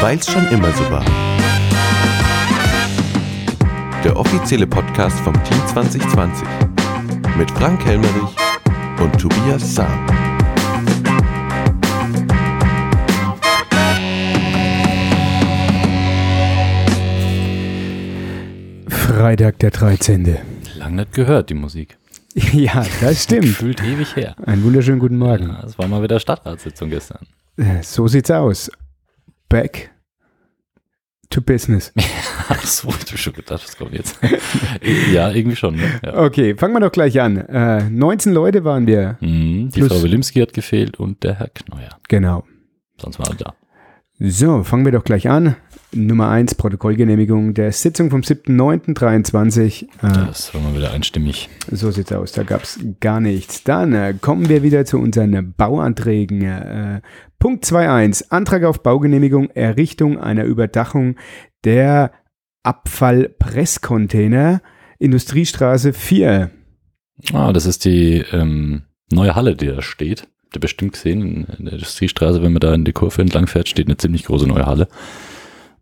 Weil's schon immer so war. Der offizielle Podcast vom Team 2020 mit Frank Helmerich und Tobias Sam. Freitag der 13. Lang nicht gehört, die Musik. Ja, das stimmt. Fühlt ewig her. Einen wunderschönen guten Morgen. Ja, es war mal wieder Stadtratssitzung gestern. Äh, So sieht's aus. Back to business. Ach so, ich hab schon gedacht, was kommt jetzt? ja, irgendwie schon. Ne? Ja. Okay, fangen wir doch gleich an. Äh, 19 Leute waren wir. Mhm, die Plus- Frau Wilimski hat gefehlt und der Herr Kneuer. Genau. Sonst war er da. So, fangen wir doch gleich an. Nummer 1, Protokollgenehmigung der Sitzung vom 7.9.23. Äh, Das war mal wieder einstimmig. so sieht's aus, da gab's gar nichts. Dann äh, kommen wir wieder zu unseren Bauanträgen. Äh, Punkt 2.1, Antrag auf Baugenehmigung, Errichtung einer Überdachung der Abfallpresscontainer, Industriestraße 4. Ah, das ist die ähm, neue Halle, die da steht. Habt ihr bestimmt gesehen, in, der Industriestraße, wenn man da in die Kurve entlang fährt, steht eine ziemlich große neue Halle.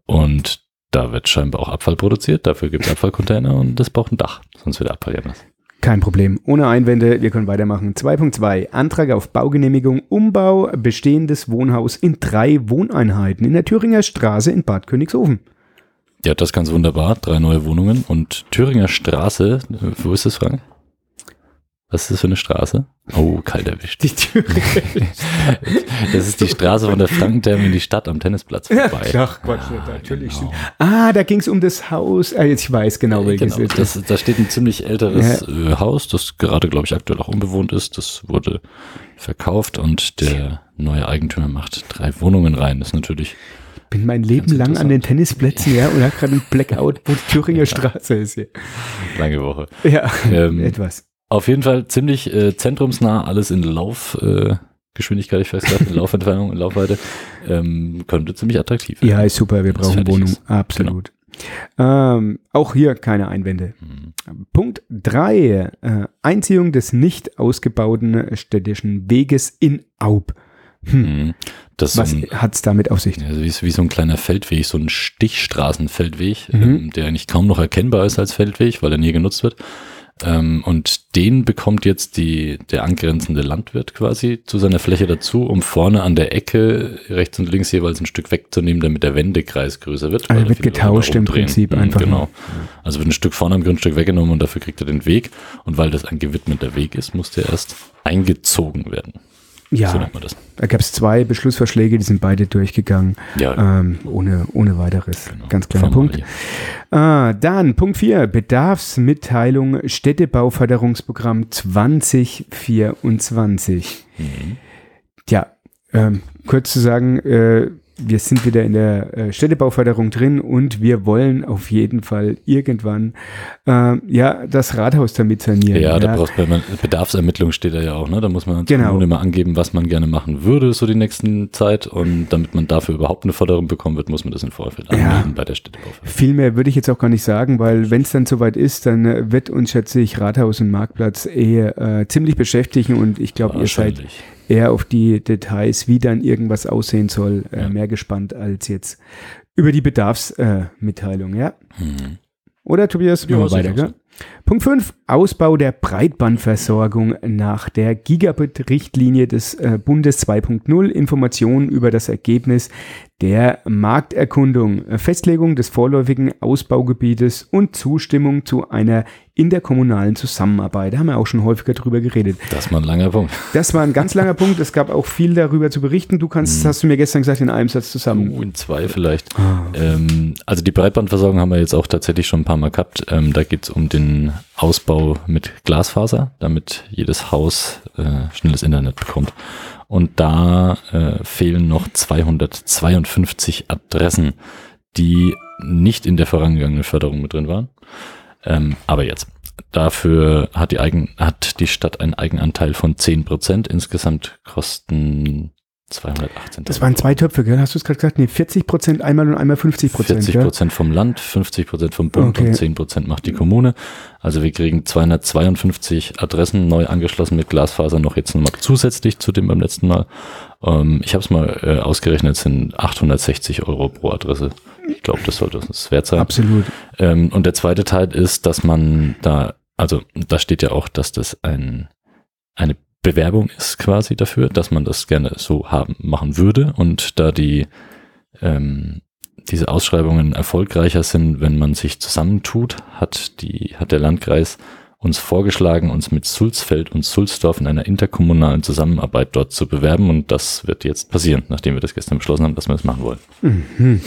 Und da wird scheinbar auch Abfall produziert. Dafür gibt es Abfallcontainer und das braucht ein Dach. Sonst wird der Abfall ja nass. Kein Problem. Ohne Einwände, wir können weitermachen. 2.2. Antrag auf Baugenehmigung, Umbau, bestehendes Wohnhaus in drei Wohneinheiten in der Thüringer Straße in Bad Königshofen. Ja, das ganz wunderbar. Drei neue Wohnungen und Thüringer Straße. Wo ist das, Frank? Was ist das für eine Straße? Oh, kalt erwischt. Die Thüringer. Das ist die Straße von der Frankentherme in die Stadt am Tennisplatz vorbei. Ach Quatsch, Ah, natürlich. genau. Ah, da ging es um das Haus. Ah, jetzt ich weiß genau, welches Genau, ist. das, da steht ein ziemlich älteres äh, Haus, das gerade, glaube ich, aktuell auch unbewohnt ist. Das wurde verkauft und der neue Eigentümer macht drei Wohnungen rein. Das ist natürlich, bin mein Leben Ganz lang an den. Tennisplätzen, ja, und habe gerade einen Blackout, wo die Thüringer Straße ist. Ja, lange Woche. ja Ähm, etwas. Auf jeden Fall ziemlich äh, zentrumsnah, alles in Laufgeschwindigkeit, äh, ich weiß gerade, in Laufentfernung, in Laufweite. Ähm, könnte ziemlich attraktiv werden. Ja, ist super, wir brauchen Wohnung. ist. Absolut. Ähm, auch hier keine Einwände. Mhm. Punkt 3. Äh, Einziehung des nicht ausgebauten städtischen Weges in Aub. Hm. Mhm. Das Was so ein, hat's damit auf sich? ja, wie, wie so ein kleiner Feldweg, so ein Stichstraßenfeldweg, Mhm. ähm, der eigentlich kaum noch erkennbar ist als Feldweg, weil er nie genutzt wird. Ähm, und den bekommt jetzt die, der angrenzende Landwirt quasi zu seiner Fläche dazu, um vorne an der Ecke rechts und links jeweils ein Stück wegzunehmen, damit der Wendekreis größer wird. Also wird getauscht im. Prinzip Mhm, einfach Genau. nur. Also wird ein Stück vorne am Grundstück weggenommen und dafür kriegt er den Weg. Und weil das ein gewidmeter Weg ist, muss der erst eingezogen werden. So Ja, nennt man das. da gab es zwei Beschlussvorschläge, die sind beide durchgegangen, Ja, ähm, ohne, ohne weiteres. genau. Ganz kleiner Punkt. Ah, dann Punkt 4, Bedarfsmitteilung Städtebauförderungsprogramm 2024. Mhm. Tja, ähm, kurz zu sagen, äh, wir sind wieder in der äh, Städtebauförderung drin und wir wollen auf jeden Fall irgendwann äh, ja das Rathaus damit sanieren. Ja, da brauchst du bei Bedarfsermittlung steht da ja auch, ne? Da muss man Genau. Mal angeben, was man gerne machen würde, so die nächsten Zeit. Und damit man dafür überhaupt eine Förderung bekommen wird, muss man das im Vorfeld Ja. anmelden bei der Städtebauförderung. Viel mehr würde ich jetzt auch gar nicht sagen, weil wenn es dann soweit ist, dann äh, wird uns, schätze ich, Rathaus und Marktplatz eher äh, ziemlich beschäftigen und ich glaube, ihr seid. Eher auf die Details, wie dann irgendwas aussehen soll, äh, Ja. mehr gespannt als jetzt über die Bedarfsmitteilung, äh, ja? Mhm. Oder Tobias? Ja, Machen wir weiter, gell? Punkt 5. Ausbau der Breitbandversorgung nach der Gigabit-Richtlinie des äh, Bundes 2.0. Informationen über das Ergebnis der Markterkundung, äh, Festlegung des vorläufigen Ausbaugebietes und Zustimmung zu einer interkommunalen Zusammenarbeit. Da haben wir auch schon häufiger drüber geredet. Das mal ein langer Punkt. Das war ein ganz langer Punkt. Es gab auch viel darüber zu berichten. Du kannst, hast du mir gestern gesagt, in einem Satz zusammen. Uh, in zwei vielleicht. Ah. Ähm, also die Breitbandversorgung haben wir jetzt auch tatsächlich schon ein paar Mal gehabt. Ähm, da geht es um den Ausbau mit Glasfaser, damit jedes Haus äh, schnelles Internet bekommt. Und da äh, fehlen noch 252 Adressen, die nicht in der vorangegangenen Förderung mit drin waren. Ähm, aber jetzt. Dafür hat die, Eigen, hat die Stadt einen Eigenanteil von 10 Prozent. Insgesamt kosten 218. Das waren zwei Töpfe, gell? Hast du es gerade gesagt? Nee, 40 Prozent einmal und einmal 50 Prozent. 40 Prozent vom Land, 50 Prozent vom Bund Okay. und 10 Prozent macht die Kommune. Also wir kriegen 252 Adressen neu angeschlossen mit Glasfaser noch jetzt nochmal zusätzlich zu dem beim letzten Mal. Ähm, ich habe es mal äh, ausgerechnet, es sind 860 Euro pro Adresse. Ich glaube, das sollte es wert sein. Absolut. Ähm, und der zweite Teil ist, dass man da, also da steht ja auch, dass das ein, eine Bewerbung ist quasi dafür, dass man das gerne so haben, machen würde. Und da die, ähm, diese Ausschreibungen erfolgreicher sind, wenn man sich zusammentut, hat die, hat der Landkreis uns vorgeschlagen, uns mit Sulzfeld und Sulzdorf in einer interkommunalen Zusammenarbeit dort zu bewerben. Und das wird jetzt passieren, nachdem wir das gestern beschlossen haben, dass wir das machen wollen. Mhm.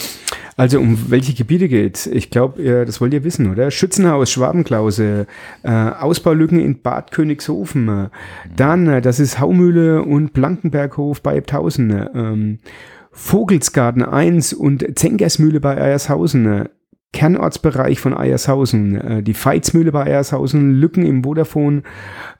Also um welche Gebiete geht's? Ich glaube, das wollt ihr wissen, oder? Schützenhaus, Schwabenklause, äh, Ausbaulücken in Bad Königshofen, äh, dann, äh, das ist Haumühle und Blankenberghof bei Ebthausen, äh, ähm, Vogelsgarten 1 und Zengersmühle bei Eiershausen, Kernortsbereich von Eiershausen, äh, die Veitsmühle bei Eiershausen, Lücken im Vodafone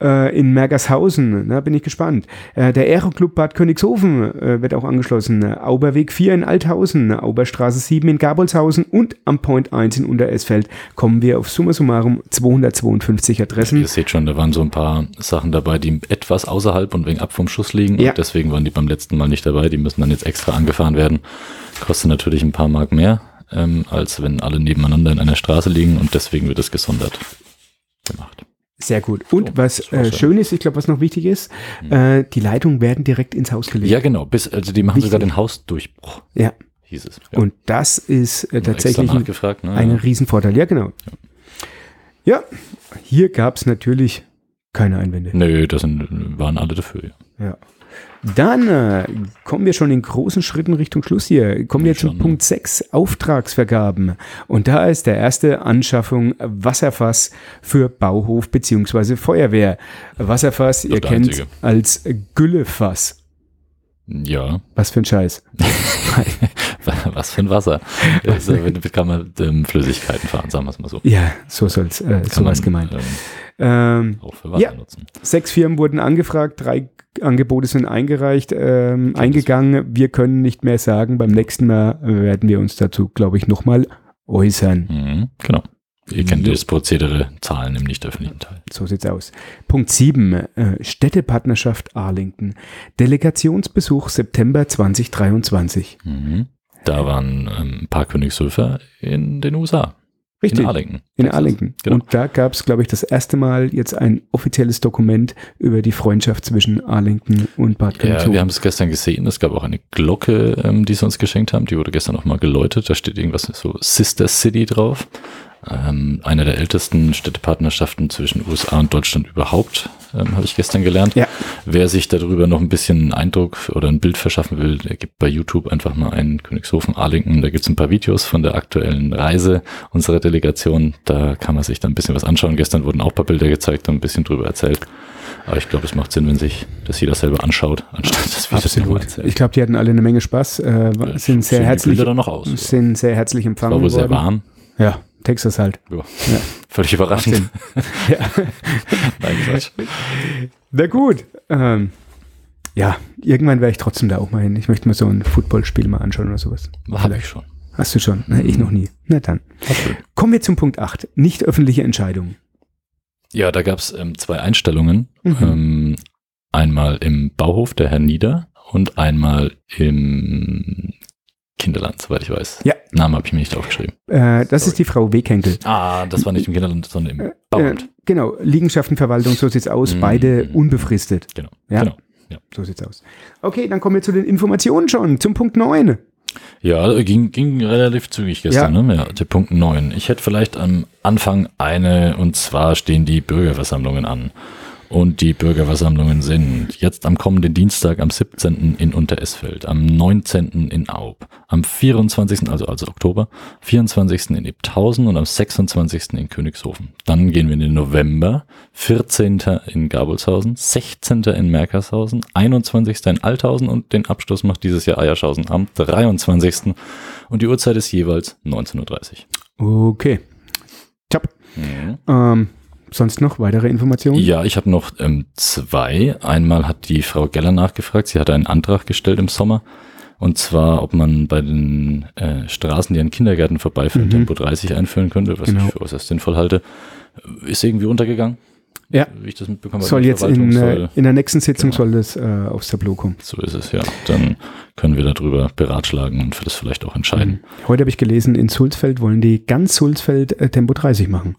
äh, in Mergershausen, da bin ich gespannt. Äh, der Aeroclub Bad Königshofen äh, wird auch angeschlossen, Auberweg 4 in Althausen, Auberstraße 7 in Gabolshausen und am Point 1 in Unteresfeld kommen wir auf summa summarum 252 Adressen. Ihr seht schon, da waren so ein paar Sachen dabei, die etwas außerhalb und wegen ab vom Schuss liegen. Ja. Und deswegen waren die beim letzten Mal nicht dabei. Die müssen dann jetzt extra angefahren werden. Kostet natürlich ein paar Mark mehr, ähm, als wenn alle nebeneinander in einer Straße liegen. Und deswegen wird es gesondert gemacht. Sehr gut. Und So, was äh, ja. schön ist, ich glaube, was noch wichtig ist, äh, die Leitungen werden direkt ins Haus gelegt. Ja, genau. Bis, also die machen Wichtig. sogar den Hausdurchbruch, Ja. hieß es. Ja. Und das ist äh, tatsächlich ein. Ne? ein Riesenvorteil. Ja, genau. Ja, hier gab es natürlich keine Einwände. Nö, das sind, waren alle dafür. Ja. Ja. Dann äh, kommen wir schon in großen Schritten Richtung Schluss hier. Kommen wir Ja, zu ne? Punkt 6, Auftragsvergaben. Und da ist der erste Anschaffung Wasserfass für Bauhof beziehungsweise Feuerwehr. Wasserfass, ihr kennt einzige. als Güllefass. Ja, Was für ein Scheiß. was für ein Wasser. Also, damit kann man ähm, Flüssigkeiten fahren, sagen wir es mal so. Ja, so soll's, äh, Kann sowas man, gemeint. Ähm, Ähm, auch für Wasser Ja. nutzen. Sechs Firmen wurden angefragt, drei Angebote sind eingereicht, ähm, eingegangen. Wir können nicht mehr sagen. Beim nächsten Mal werden wir uns dazu, glaube ich, nochmal äußern. Mhm, genau. Ihr kennt das Prozedere, Zahlen im nicht öffentlichen Teil. So sieht's aus. Punkt 7. Äh, Städtepartnerschaft Arlington. Delegationsbesuch September 2023. Mhm. Da waren ähm, ein paar Königshöfer in den USA. Richtig. In Arlington. In. Arlington. Genau. Und da gab es, glaube ich, das erste Mal jetzt ein offizielles Dokument über die Freundschaft zwischen Arlington und Bad Ja, Königshofen. wir haben es gestern gesehen. Es gab auch eine Glocke, ähm, die sie uns geschenkt haben. Die wurde gestern auch mal geläutet. Da steht irgendwas so Sister City drauf. Ähm, eine der ältesten Städtepartnerschaften zwischen USA und Deutschland überhaupt, ähm, habe ich gestern gelernt. Ja. Wer sich darüber noch ein bisschen einen Eindruck oder ein Bild verschaffen will, der gibt bei YouTube einfach mal einen Königshofen Arlington. Da gibt's ein paar Videos von der aktuellen Reise unserer Delegation. Da kann man sich dann ein bisschen was anschauen. Gestern wurden auch ein paar Bilder gezeigt und ein bisschen drüber erzählt. Aber ich glaube, es macht Sinn, wenn sich das jeder selber anschaut, anstatt dass wir das nochmal Absolut. erzählen. Ich glaube, die hatten alle eine Menge Spaß, äh, sind sehr herzlich, aus. sind sehr herzlich empfangen War wohl sehr worden. warm. Ja, Texas halt. Ja. Völlig überraschend. Ja. Nein, Quatsch. Na gut. Ähm, ja, irgendwann werde ich trotzdem da auch mal hin. Ich möchte mir so ein Footballspiel mal anschauen oder sowas. Habe ich schon. Hast du schon? Na, ich noch nie. Na dann. Absolut. Kommen wir zum Punkt 8. Nicht öffentliche Entscheidungen. Ja, da gab es ähm, zwei Einstellungen. Mhm. Ähm, einmal im Bauhof der Herr Nieder und einmal im Kinderland, soweit ich weiß. Ja. Namen habe ich mir nicht aufgeschrieben. Äh, das ist die Frau Weghenkel. Ah, das war nicht im Kinderland, sondern im Äh, Bauamt. genau, Liegenschaftenverwaltung, so sieht's aus. Mhm. Beide unbefristet. Genau. Ja. genau. So sieht's aus. Okay, dann kommen wir zu den Informationen schon. Zum Punkt 9. Ja, ging, ging relativ zügig gestern, Ja. ne? Ja, der Punkt 9. Ich hätte vielleicht am Anfang eine, und zwar stehen die Bürgerversammlungen an. Und die Bürgerversammlungen sind jetzt am kommenden Dienstag am 17. in Unteresfeld, am 19. in Aub, am 24., also, also Oktober, 24. in Ebthausen und am 26. in Königshofen. Dann gehen wir in den November, 14. in Gabolshausen, 16. in Merkershausen, 21. in Althausen und den Abschluss macht dieses Jahr Eierschausen am 23. Und die Uhrzeit ist jeweils 19.30 Uhr. Okay. Top. Mhm. Ähm, sonst noch weitere Informationen? Ja, ich habe noch ähm, zwei. Einmal hat die Frau Geller nachgefragt, sie hat einen Antrag gestellt im Sommer. Und zwar, ob man bei den äh, Straßen, die an Kindergärten vorbeiführen, Mhm. Tempo 30 einführen könnte, was Genau. ich für äußerst sinnvoll halte. Ist irgendwie untergegangen, Ja, wie ich das mitbekommen habe. soll jetzt in, äh, soll- in der nächsten Sitzung Genau. soll das äh, aufs Tableau kommen. So ist es, ja. Dann können wir darüber beratschlagen und für das vielleicht auch entscheiden. Mhm. Heute habe ich gelesen, in Sulzfeld wollen die ganz Sulzfeld äh, Tempo 30 machen.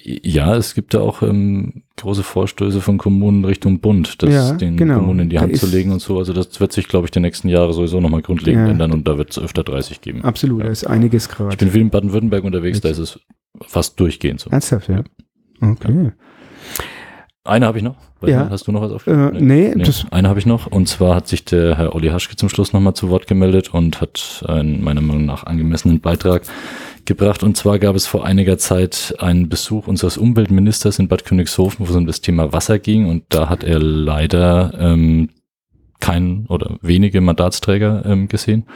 Ja, es gibt da auch ähm, große Vorstöße von Kommunen Richtung Bund, das Ja, den genau. Kommunen in die Da Hand zu ist- legen und so. Also das wird sich, glaube ich, die nächsten Jahre sowieso nochmal grundlegend Ja. ändern und da wird es öfter 30 geben. Absolut, da ist einiges gerade. Ich bin viel in Baden-Württemberg unterwegs, da ist es fast durchgehend so. Ernsthaft, ja. Okay. Eine habe ich noch. Ja. Hast du noch was Äh, aufgeschrieben? nee, das, eine habe ich noch. Und zwar hat sich der Herr Olli Haschke zum Schluss nochmal zu Wort gemeldet und hat einen meiner Meinung nach angemessenen Beitrag gebracht. Und zwar gab es vor einiger Zeit einen Besuch unseres Umweltministers in Bad Königshofen, wo es um das Thema Wasser ging. Und da hat er leider ähm, keinen oder wenige Mandatsträger ähm, gesehen.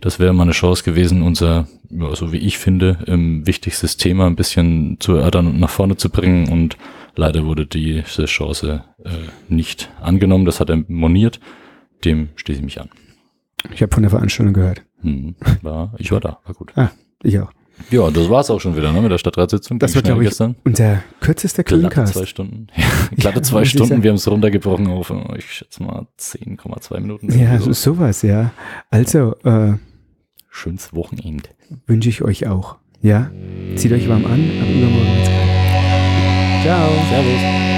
Das wäre mal eine Chance gewesen, unser, ja, so wie ich finde, ähm, wichtigstes Thema ein bisschen zu erörtern und nach vorne zu bringen. Und leider wurde diese Chance äh, nicht angenommen. Das hat er moniert. Dem schließe ich mich an. ich habe von der Veranstaltung gehört. Hm, war, ich war da, war gut. Ich auch. Ja, das war's auch schon wieder ne, mit der Stadtratssitzung. Das war, glaube ich, gestern. unser kürzester Glatte Grüncast. zwei Stunden. Ja, glatte Ja, zwei Stunden. Wir haben es runtergebrochen auf, äh, ich schätze mal, 10,2 Minuten. Ja, so, sowas, ja. Also, äh, Schönes Wochenende. wünsche ich euch auch. Ja, zieht euch warm an, ab übermorgen wird's kalt. Ciao. Servus.